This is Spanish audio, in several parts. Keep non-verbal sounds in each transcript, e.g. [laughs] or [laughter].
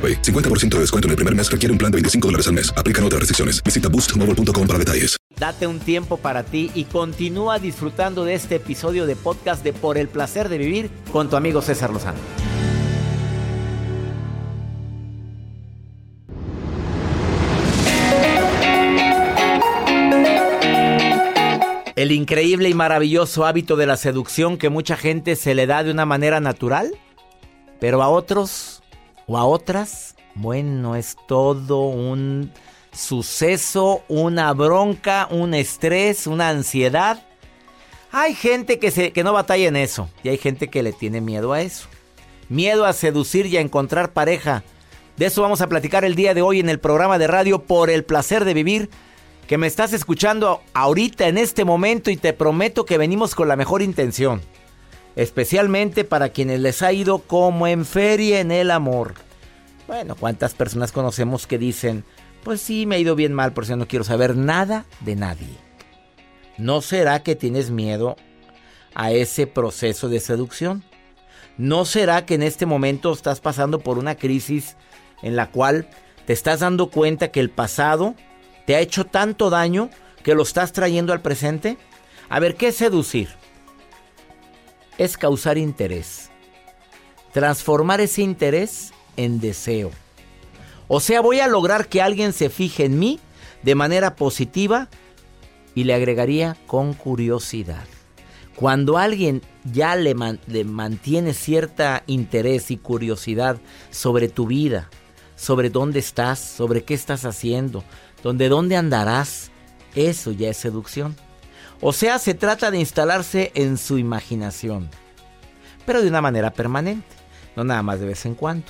AroPay. 50% de descuento en el primer mes requiere un plan de 25 dólares al mes. Aplican otras restricciones. Visita boostmobile.com para detalles. Date un tiempo para ti y continúa disfrutando de este episodio de podcast de Por el placer de vivir con tu amigo César Lozano. El increíble y maravilloso hábito de la seducción que mucha gente se le da de una manera natural, pero a otros o a otras, bueno, es todo un suceso, una bronca, un estrés, una ansiedad. Hay gente que, se, que no batalla en eso y hay gente que le tiene miedo a eso. Miedo a seducir y a encontrar pareja. De eso vamos a platicar el día de hoy en el programa de radio Por el placer de vivir que me estás escuchando ahorita en este momento y te prometo que venimos con la mejor intención. Especialmente para quienes les ha ido como en feria en el amor. Bueno, ¿cuántas personas conocemos que dicen, pues sí, me ha ido bien mal, por eso no quiero saber nada de nadie? ¿No será que tienes miedo a ese proceso de seducción? ¿No será que en este momento estás pasando por una crisis en la cual te estás dando cuenta que el pasado te ha hecho tanto daño que lo estás trayendo al presente? A ver, ¿qué es seducir? Es causar interés. Transformar ese interés en deseo. O sea, voy a lograr que alguien se fije en mí de manera positiva y le agregaría con curiosidad. Cuando alguien ya le, mantiene cierta interés y curiosidad sobre tu vida, sobre dónde estás, sobre qué estás haciendo, dónde andarás, eso ya es seducción. O sea, se trata de instalarse en su imaginación, pero de una manera permanente, no nada más de vez en cuando.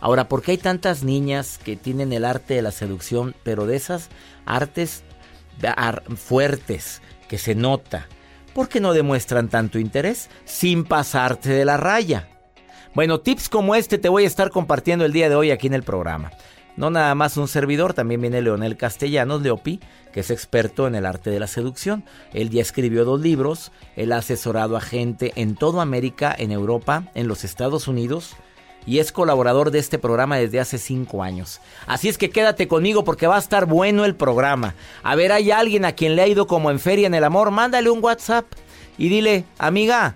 Ahora, ¿por qué hay tantas niñas que tienen el arte de la seducción, pero de esas artes fuertes que se nota? ¿Por qué no demuestran tanto interés sin pasarte de la raya? Bueno, tips como este te voy a estar compartiendo el día de hoy aquí en el programa. No nada más un servidor, también viene Leonel Castellanos, Leopi, que es experto en el arte de la seducción. Él ya escribió dos libros, él ha asesorado a gente en toda América, en Europa, en los Estados Unidos y es colaborador de este programa desde hace cinco años. Así es que quédate conmigo porque va a estar bueno el programa. A ver, hay alguien a quien le ha ido como en feria en el amor, mándale un WhatsApp y dile, amiga,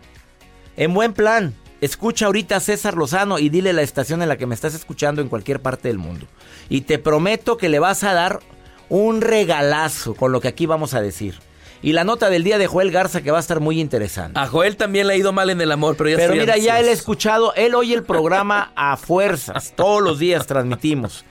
en buen plan, escucha ahorita a César Lozano y dile la estación en la que me estás escuchando en cualquier parte del mundo. Y te prometo que le vas a dar un regalazo con lo que aquí vamos a decir. Y la nota del día de Joel Garza que va a estar muy interesante. A Joel también le ha ido mal en el amor, pero ya Pero mira, ya él ha escuchado, él oye el programa [laughs] a fuerzas. Todos los días transmitimos.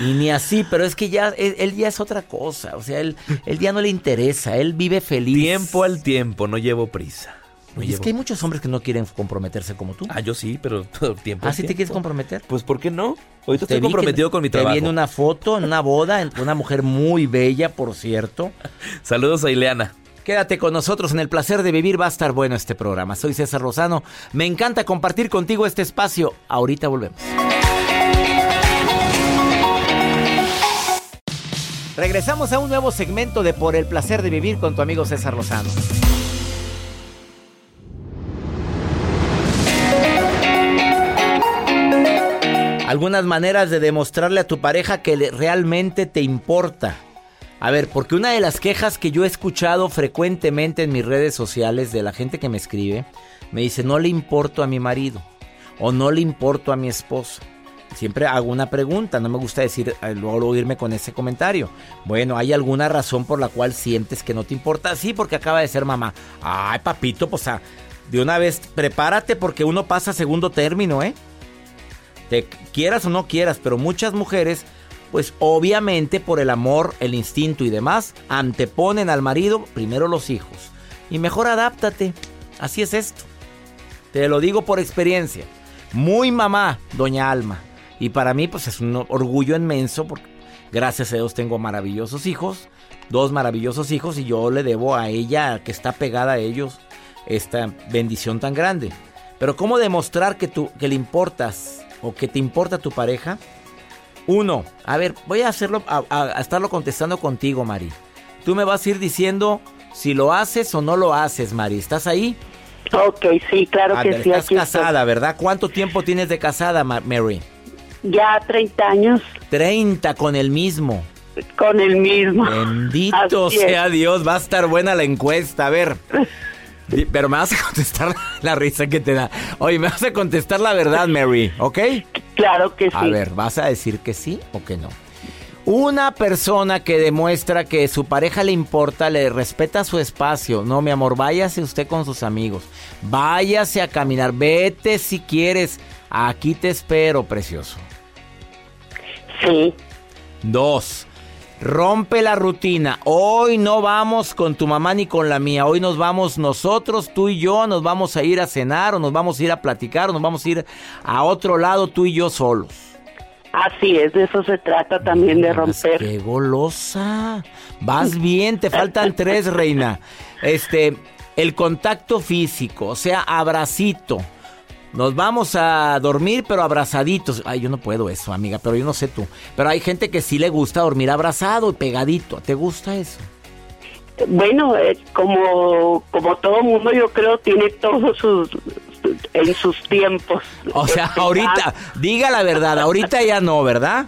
Y ni así, pero es que ya él, ya es otra cosa. O sea, él, él ya no le interesa, él vive feliz. Tiempo al tiempo, no llevo prisa. Es que hay muchos hombres que no quieren comprometerse como tú. Ah, yo sí, pero [laughs] todo el tiempo. ¿Ah, sí te quieres comprometer? Pues, ¿por qué no? Ahorita estoy comprometido con mi trabajo. Te viene una foto en una boda, una mujer muy bella, por cierto. [laughs] Saludos a Ileana. Quédate con nosotros en el placer de vivir, va a estar bueno este programa. Soy César Rosano, me encanta compartir contigo este espacio. Ahorita volvemos. Regresamos a un nuevo segmento de Por el placer de vivir con tu amigo César Lozano. Algunas maneras de demostrarle a tu pareja que realmente te importa. A ver, porque una de las quejas que yo he escuchado frecuentemente en mis redes sociales de la gente que me escribe, me dice, no le importo a mi marido o no le importo a mi esposa. siempre hago una pregunta, no me gusta decir, eh, luego irme con ese comentario. Bueno, ¿hay alguna razón por la cual sientes que no te importa? Sí, porque acaba de ser mamá. Ay, papito, pues de una vez prepárate porque uno pasa segundo término, ¿eh? Te quieras o no quieras, pero muchas mujeres, pues obviamente por el amor, el instinto y demás, anteponen al marido primero los hijos. Y mejor adáptate. Así es esto. Te lo digo por experiencia. Muy mamá, doña Alma. Y para mí, pues es un orgullo inmenso porque gracias a Dios tengo maravillosos hijos, dos maravillosos hijos y yo le debo a ella, que está pegada a ellos, esta bendición tan grande. Pero ¿cómo demostrar que, tú, que le importas o que te importa tu pareja? Uno, a ver, voy a hacerlo, a, estarlo contestando contigo, Mari. Tú me vas a ir diciendo si lo haces o no lo haces, Mari. ¿Estás ahí? Ok, sí, claro que sí. Estás casada, ¿verdad? ¿Cuánto tiempo tienes de casada, Mary? Ya 30 años. 30 con el mismo. Con el mismo. Bendito sea Dios, va a estar buena la encuesta. A ver. [laughs] Pero me vas a contestar [laughs] la risa que te da. Oye, me vas a contestar la verdad, Mary, ¿ok? Claro que sí. A ver, ¿vas a decir que sí o que no? Una persona que demuestra que su pareja le importa, le respeta su espacio. No, mi amor, váyase usted con sus amigos. Váyase a caminar. Vete si quieres. Aquí te espero, precioso. Sí. Dos. Rompe la rutina. Hoy no vamos con tu mamá ni con la mía. Hoy nos vamos nosotros, tú y yo. Nos vamos a ir a cenar o nos vamos a ir a platicar o nos vamos a ir a otro lado tú y yo solos. Así es, de eso se trata también de romper. ¡Qué golosa! Vas bien, te faltan tres, reina. Este, el contacto físico, o sea, abracito. Nos vamos a dormir, pero abrazaditos. Ay, yo no puedo eso, amiga, pero yo no sé tú. Pero hay gente que sí le gusta dormir abrazado y pegadito. ¿Te gusta eso? Bueno, eh, como, como todo mundo, yo creo, tiene todos sus, en sus tiempos. O sea, [laughs] ahorita, diga la verdad, ahorita ya no, ¿verdad?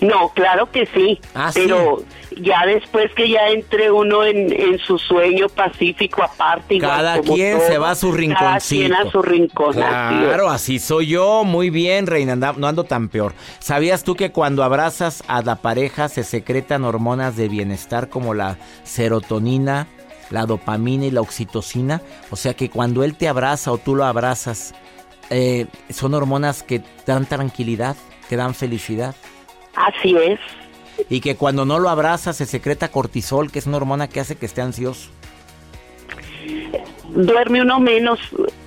No, claro que sí, ah, pero ya después que ya entre uno en, su sueño pacífico aparte. Cada quien se va a su rinconcito. Cada quien a su rincón. Claro, así soy yo. Muy bien, Reina, no ando tan peor. ¿Sabías tú que cuando abrazas a la pareja se secretan hormonas de bienestar como la serotonina, la dopamina y la oxitocina. O sea que cuando él te abraza o tú lo abrazas, eh, son hormonas que dan tranquilidad, que dan felicidad. Así es. Y que cuando no lo abrazas se secreta cortisol, que es una hormona que hace que esté ansioso. Duerme uno menos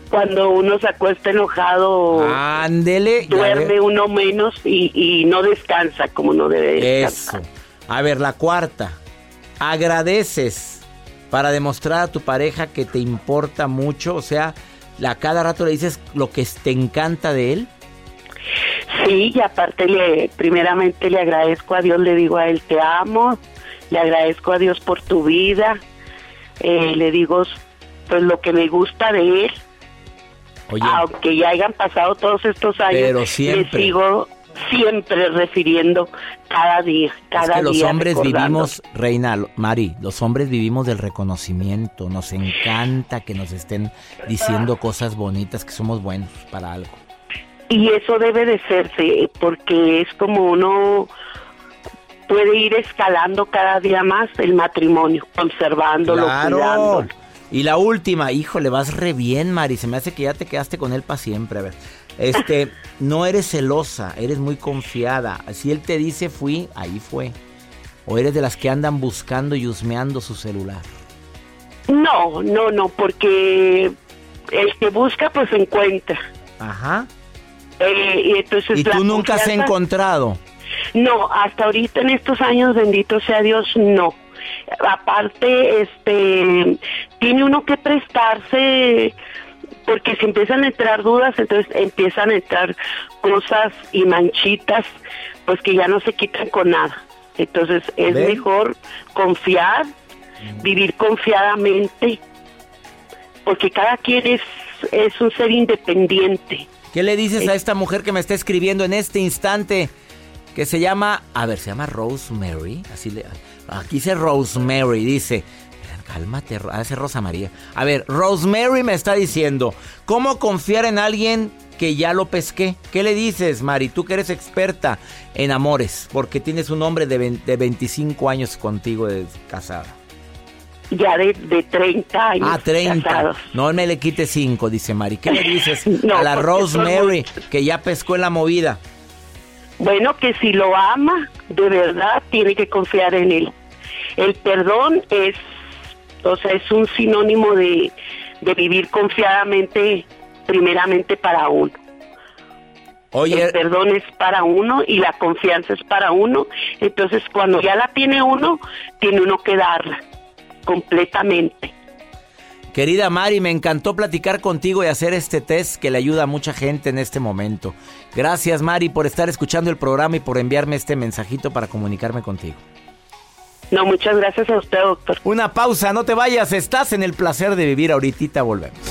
cuando uno se acuesta enojado. Ándele. Duerme uno menos y, y, no descansa como no debe descansar. Eso. A ver, la cuarta. Agradeces para demostrar a tu pareja que te importa mucho? O sea, a cada rato le dices lo que te encanta de él. Sí, y aparte le, primeramente le agradezco a Dios, le digo a él te amo, le agradezco a Dios por tu vida, eh, le digo pues lo que me gusta de él. Oye, aunque ya hayan pasado todos estos años, pero siempre. le sigo siempre refiriendo cada día, cada es que los hombres vivimos, Reina, Mari, los hombres vivimos del reconocimiento, nos encanta que nos estén diciendo cosas bonitas, que somos buenos para algo. Y eso debe de serse, porque es como uno puede ir escalando cada día más el matrimonio, conservándolo, cuidándolo. Y la última, híjole, vas re bien, Mari. Se me hace que ya te quedaste con él para siempre. A ver, este, [laughs] no eres celosa, eres muy confiada. Si él te dice fui, ahí fue. O eres de las que andan buscando y husmeando su celular. No, no, no, porque el que busca, pues encuentra. Ajá. Eh, y, entonces, ¿Y tú nunca has encontrado? No, hasta ahorita en estos años, bendito sea Dios, no aparte este tiene uno que prestarse porque si empiezan a entrar dudas, entonces empiezan a entrar cosas y manchitas, pues que ya no se quitan con nada. Entonces es mejor confiar, vivir confiadamente, porque cada quien es, es un ser independiente. ¿Qué le dices a esta mujer que me está escribiendo en este instante? Que se llama, a ver, se llama Rosemary, así le, Aquí dice Rosemary, dice. Cálmate, hace Rosa María. A ver, Rosemary me está diciendo, ¿cómo confiar en alguien que ya lo pesqué. ¿Qué le dices, Mari? Tú que eres experta en amores, porque tienes un hombre de, 25 años contigo de casada. Ya de, de 30 años. Ah, 30. No me le quite 5, dice Mari. ¿Qué le dices a la Rosemary que ya pescó en la movida? Bueno, que si lo ama, de verdad tiene que confiar en él. El perdón es, o sea, es un sinónimo de, de vivir confiadamente, primeramente para uno. Oye, el perdón es para uno y la confianza es para uno. Entonces, cuando ya la tiene uno, tiene uno que darla completamente. Querida Mari, me encantó platicar contigo y hacer este test que le ayuda a mucha gente en este momento. Gracias Mari por estar escuchando el programa y por enviarme este mensajito para comunicarme contigo. No, muchas gracias a usted, doctor. Una pausa, no te vayas, estás en el placer de vivir, ahorita volvemos.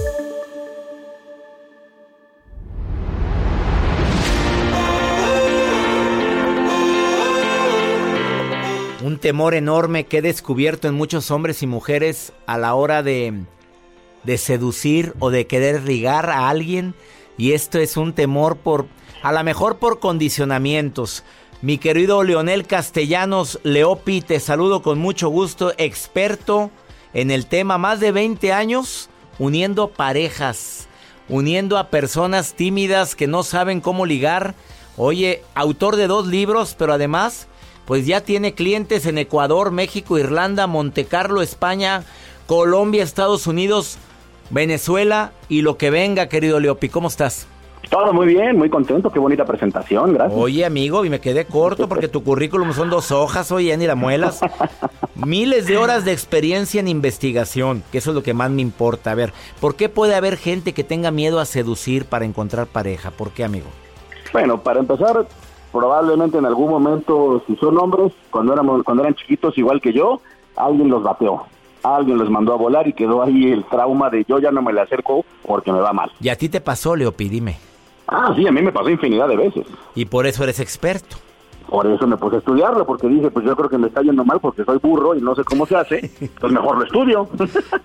Temor enorme que he descubierto en muchos hombres y mujeres a la hora de, de seducir o de querer ligar a alguien. Y esto es un temor por, a lo mejor por condicionamientos. Mi querido Leonel Castellanos Leopi, te saludo con mucho gusto, experto en el tema, más de 20 años uniendo parejas, uniendo a personas tímidas que no saben cómo ligar. Oye, autor de dos libros, pero además pues ya tiene clientes en Ecuador, México, Irlanda, Montecarlo, España, Colombia, Estados Unidos, Venezuela y lo que venga, querido Leopi. ¿Cómo estás? Todo muy bien, muy contento, qué bonita presentación, gracias. Oye, amigo, y me quedé corto porque tu currículum son dos hojas, oye, ni la muelas. [laughs] Miles de horas de experiencia en investigación, que eso es lo que más me importa. A ver, ¿por qué puede haber gente que tenga miedo a seducir para encontrar pareja? ¿Por qué, amigo? Bueno, para empezar, probablemente en algún momento, si son hombres, cuando, éramos, cuando eran chiquitos igual que yo, alguien los bateó. Alguien los mandó a volar y quedó ahí el trauma de yo ya no me le acerco porque me va mal. ¿Y a ti te pasó, Leopi? Dime. Ah, sí, a mí me pasó infinidad de veces. Y por eso eres experto. Por eso me puse a estudiarlo, porque dije, pues yo creo que me está yendo mal porque soy burro y no sé cómo se hace, [laughs] pues mejor lo estudio.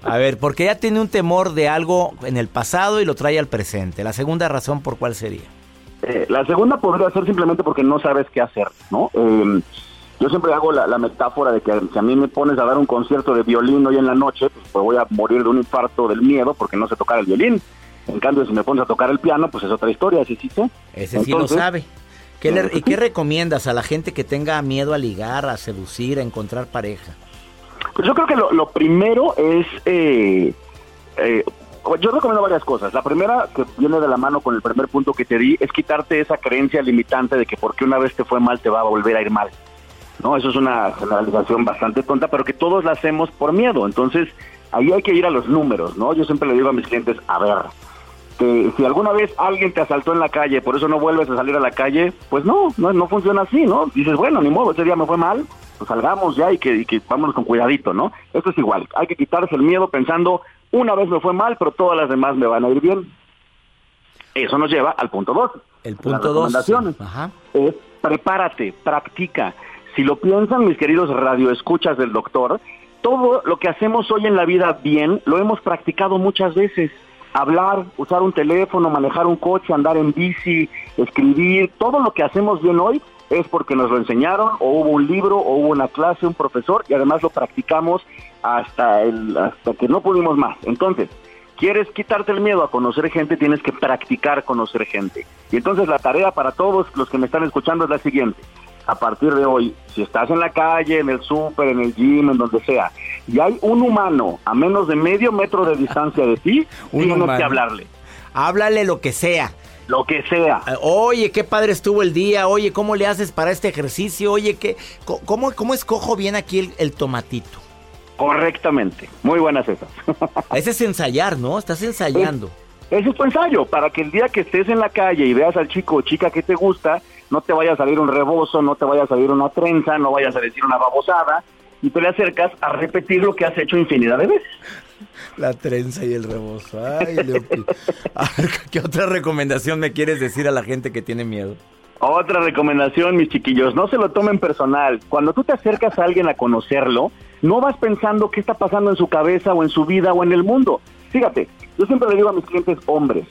a ver, porque ya tiene un temor de algo en el pasado y lo trae al presente. La segunda razón, ¿por cuál sería? Eh, la segunda podría ser simplemente porque no sabes qué hacer, ¿no? Em, yo siempre hago la, metáfora de que si a mí me pones a dar un concierto de violín hoy en la noche, pues, pues, voy a morir de un infarto del miedo porque no sé tocar el violín. En cambio, si me pones a tocar el piano, pues es otra historia, ese sí sé. Ese sí lo sabe. ¿Y qué recomiendas a la gente que tenga miedo a ligar, a seducir, a encontrar pareja? Pues yo creo que lo, primero es eh, eh, yo recomiendo varias cosas. La primera, que viene de la mano con el primer punto que te di, es quitarte esa creencia limitante de que porque una vez te fue mal te va a volver a ir mal. ¿No? Eso es una generalización bastante tonta, pero que todos la hacemos por miedo. Entonces, ahí hay que ir a los números, ¿no? Yo siempre le digo a mis clientes, a ver, que si alguna vez alguien te asaltó en la calle, por eso no vuelves a salir a la calle, pues no, no, no funciona así, ¿no? Dices, bueno, ni modo, ese día me fue mal, pues salgamos ya y que, y que vámonos con cuidadito, ¿no? Esto es igual, hay que quitarse el miedo pensando, una vez me fue mal, pero todas las demás me van a ir bien. Eso nos lleva al punto dos. El punto dos. Es prepárate, practica. Si lo piensan mis queridos radioescuchas del doctor, todo lo que hacemos hoy en la vida bien lo hemos practicado muchas veces. Hablar, usar un teléfono, manejar un coche, andar en bici, escribir, todo lo que hacemos bien hoy es porque nos lo enseñaron o hubo un libro o hubo una clase, un profesor y además lo practicamos hasta, el, hasta que no pudimos más. Entonces, quieres quitarte el miedo a conocer gente, tienes que practicar conocer gente. Y entonces la tarea para todos los que me están escuchando es la siguiente. A partir de hoy, si estás en la calle, en el súper, en el gym, en donde sea, y hay un humano a menos de medio metro de distancia de ti, [laughs] tienes que hablarle. Háblale lo que sea. Lo que sea. Eh, oye, qué padre estuvo el día. Oye, ¿cómo le haces para este ejercicio? Oye, ¿qué, cómo, ¿cómo escojo bien aquí el, tomatito? Correctamente. Muy buenas esas. [laughs] Ese es ensayar, ¿no? Estás ensayando. ese es tu ensayo, para que el día que estés en la calle y veas al chico o chica que te gusta, no te vaya a salir un rebozo, no te vaya a salir una trenza, no vayas a decir una babosada, y tú le acercas a repetir lo que has hecho infinidad de veces. [laughs] La trenza y el rebozo. Ay, [laughs] ¿Qué otra recomendación me quieres decir a la gente que tiene miedo? Otra recomendación, mis chiquillos, no se lo tomen personal. Cuando tú te acercas a alguien a conocerlo, no vas pensando qué está pasando en su cabeza o en su vida o en el mundo. Fíjate, yo siempre le digo a mis clientes hombres,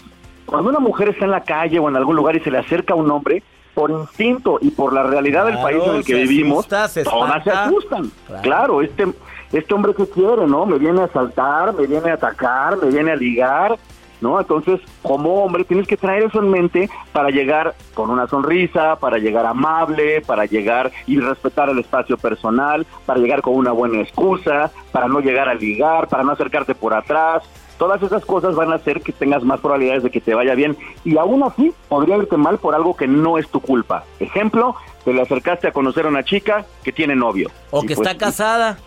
cuando una mujer está en la calle o en algún lugar y se le acerca a un hombre, por instinto y por la realidad del país en el que vivimos, todas se asustan. Claro. este este hombre que quiere, ¿no? Me viene a asaltar, me viene a atacar, me viene a ligar, ¿no? Entonces, como hombre, tienes que traer eso en mente para llegar con una sonrisa, para llegar amable, para llegar y respetar el espacio personal, para llegar con una buena excusa, para no llegar a ligar, para no acercarte por atrás. Todas esas cosas van a hacer que tengas más probabilidades de que te vaya bien y aún así podría irte mal por algo que no es tu culpa. Ejemplo, te le acercaste a conocer a una chica que tiene novio. O que está pues, casada.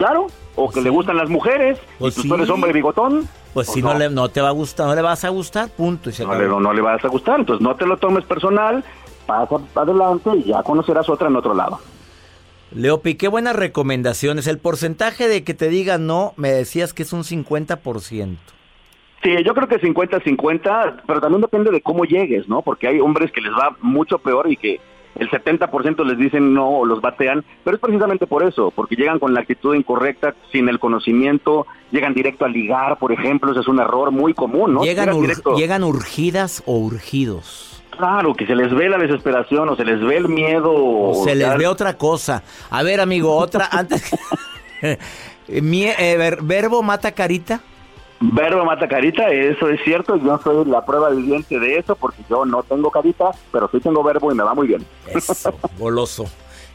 Claro, o que le gustan las mujeres, pues y tú eres hombre bigotón. Pues si no. le, no te va a gustar, no le vas a gustar, punto. Y no, le, no, le vas a gustar, entonces no te lo tomes personal, pasa adelante y ya conocerás otra en otro lado. Leopi, qué buenas recomendaciones. El porcentaje de que te digan no, me decías que es un 50%. Sí, yo creo que 50-50, pero también depende de cómo llegues, ¿no? Porque hay hombres que les va mucho peor y que el 70% les dicen no o los batean, pero es precisamente por eso, porque llegan con la actitud incorrecta, sin el conocimiento, llegan directo a ligar, por ejemplo, ese es un error muy común, ¿no? Llegan, llegan urgidas o urgidos. Claro, que se les ve la desesperación o se les ve el miedo. O se les ve otra cosa. A ver, amigo, otra, antes... [laughs] Eh, ¿Verbo mata carita? Verbo mata carita, eso es cierto, yo soy la prueba viviente de eso porque yo no tengo carita, pero sí tengo verbo y me va muy bien. Eso, [laughs] goloso.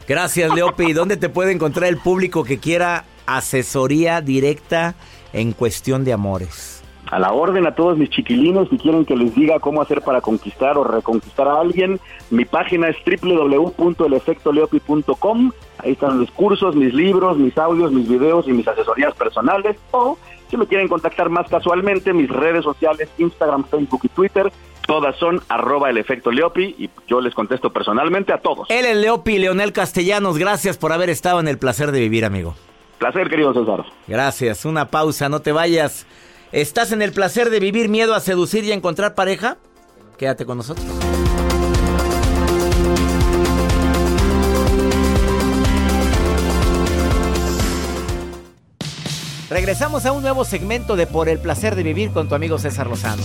Gracias, Leopi. ¿Dónde te puede encontrar el público que quiera asesoría directa en cuestión de amores? A la orden a todos mis chiquilinos, si quieren que les diga cómo hacer para conquistar o reconquistar a alguien, mi página es www.elefectoleopi.com. Ahí están los cursos, mis libros, mis audios, mis videos y mis asesorías personales. O si me quieren contactar más casualmente, mis redes sociales, Instagram, Facebook y Twitter, todas son arroba el efecto Leopi y yo les contesto personalmente a todos. Él es Leopi, Leonel Castellanos, gracias por haber estado en el placer de vivir, amigo. Placer, querido César. Gracias, una pausa, no te vayas. ¿Estás en el placer de vivir miedo a seducir y a encontrar pareja? Quédate con nosotros. Regresamos a un nuevo segmento de Por el placer de vivir con tu amigo César Lozano.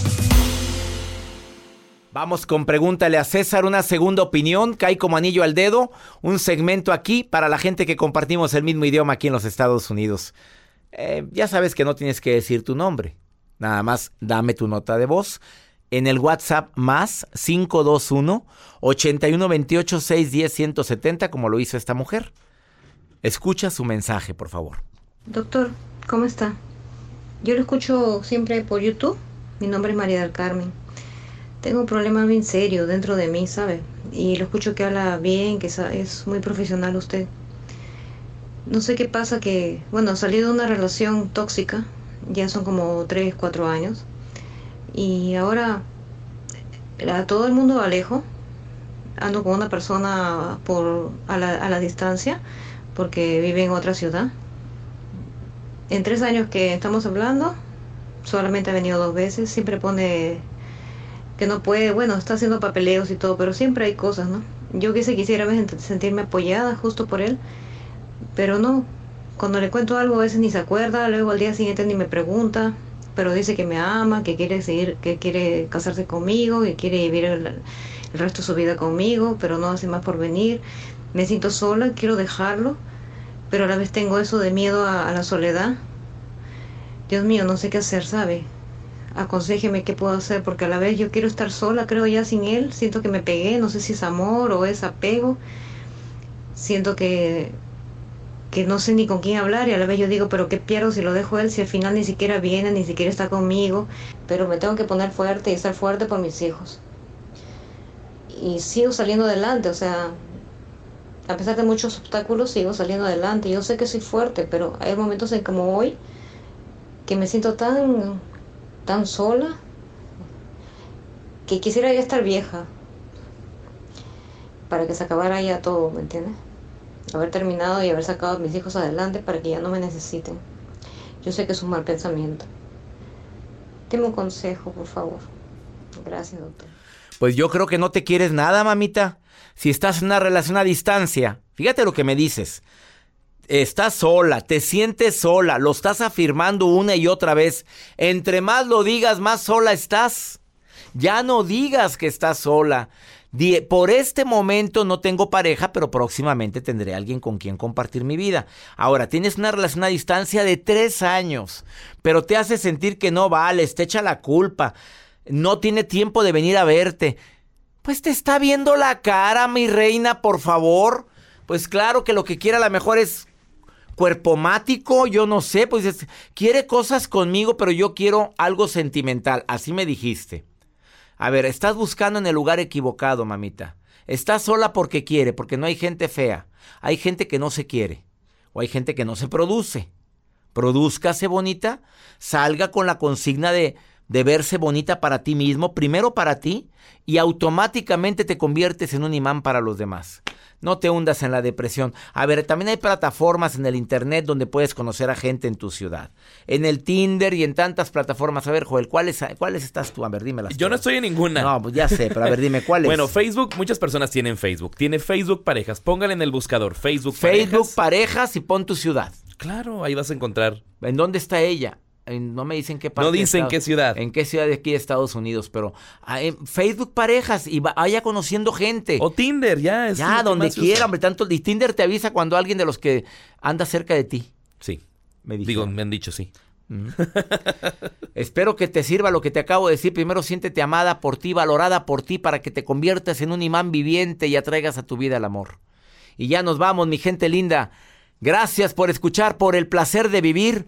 Vamos con Pregúntale a César, una segunda opinión, cae como anillo al dedo, un segmento aquí para la gente que compartimos el mismo idioma aquí en los Estados Unidos. Eh, ya sabes que no tienes que decir tu nombre, nada más dame tu nota de voz en el WhatsApp más 521 8128 610 170 como lo hizo esta mujer. Escucha su mensaje, por favor. Doctor, ¿cómo está? Yo lo escucho siempre por YouTube. Mi nombre es María del Carmen. Tengo un problema bien serio dentro de mí, ¿sabe? Y lo escucho que habla bien, que es muy profesional usted. No sé qué pasa que, bueno, salí de una relación tóxica, ya son como 3, 4 años. Y ahora a todo el mundo alejo. Ando con una persona por, a la distancia porque vive en otra ciudad en tres años que estamos hablando, solamente ha venido dos veces, siempre pone que no puede, bueno, está haciendo papeleos y todo, pero siempre hay cosas, ¿no? Yo quise quisiera sentirme apoyada justo por él, pero no. Cuando le cuento algo a veces ni se acuerda, luego al día siguiente ni me pregunta, pero dice que me ama, que quiere seguir, que quiere casarse conmigo, que quiere vivir el, resto de su vida conmigo, pero no hace más por venir. Me siento sola, quiero dejarlo pero a la vez tengo eso de miedo a, la soledad. Dios mío, no sé qué hacer, ¿sabe? Aconsejeme qué puedo hacer, porque a la vez yo quiero estar sola, creo ya sin él. Siento que me pegué, no sé si es amor o es apego. Siento que, que no sé ni con quién hablar y a la vez yo digo, pero qué pierdo si lo dejo él, si al final ni siquiera viene, ni siquiera está conmigo. Pero me tengo que poner fuerte y estar fuerte por mis hijos. Y sigo saliendo adelante, o sea, a pesar de muchos obstáculos, sigo saliendo adelante. Yo sé que soy fuerte, pero hay momentos en como hoy que me siento tan, tan sola que quisiera ya estar vieja para que se acabara ya todo, ¿me entiendes? Haber terminado y haber sacado a mis hijos adelante para que ya no me necesiten. Yo sé que es un mal pensamiento. Deme un consejo, por favor. Gracias, doctor. Pues yo creo que no te quieres nada, mamita. Si estás en una relación a distancia, fíjate lo que me dices. Estás sola, te sientes sola, lo estás afirmando una y otra vez. Entre más lo digas, más sola estás. Ya no digas que estás sola. Por este momento no tengo pareja, pero próximamente tendré alguien con quien compartir mi vida. Ahora, tienes una relación a distancia de tres años, pero te hace sentir que no vales, te echa la culpa, no tiene tiempo de venir a verte. Pues te está viendo la cara, mi reina, por favor. Pues claro que lo que quiere a lo mejor es cuerpo mático, yo no sé, pues quiere cosas conmigo, pero yo quiero algo sentimental, así me dijiste. A ver, estás buscando en el lugar equivocado, mamita. Estás sola porque quiere, porque no hay gente fea. Hay gente que no se quiere. O hay gente que no se produce. Produzcase bonita, salga con la consigna de, de verse bonita para ti mismo, primero para ti, y automáticamente te conviertes en un imán para los demás. No te hundas en la depresión. A ver, también hay plataformas en el Internet donde puedes conocer a gente en tu ciudad. En el Tinder y en tantas plataformas. A ver, Joel, ¿cuáles, cuáles estás tú? A ver, dímelas. Yo no estoy en ninguna. No, pues ya sé, pero a ver, dime [laughs] cuáles. bueno, Facebook, muchas personas tienen Facebook. Tiene Facebook Parejas. Póngale en el buscador Facebook Parejas. Facebook Parejas y pon tu ciudad. Claro, ahí vas a encontrar. ¿En dónde está ella? No me dicen qué parte. No dicen qué ciudad. En qué ciudad de aquí de Estados Unidos, pero ah, Facebook parejas y vaya conociendo gente. O Tinder, ya. Es ya, donde quiera, hombre. Tanto, y Tinder te avisa cuando alguien de los que anda cerca de ti. Sí. Me Digo, me han dicho sí. Mm. [laughs] Espero que te sirva lo que te acabo de decir. Primero siéntete amada por ti, valorada por ti, para que te conviertas en un imán viviente y atraigas a tu vida el amor. Y ya nos vamos, mi gente linda. Gracias por escuchar, por el placer de vivir.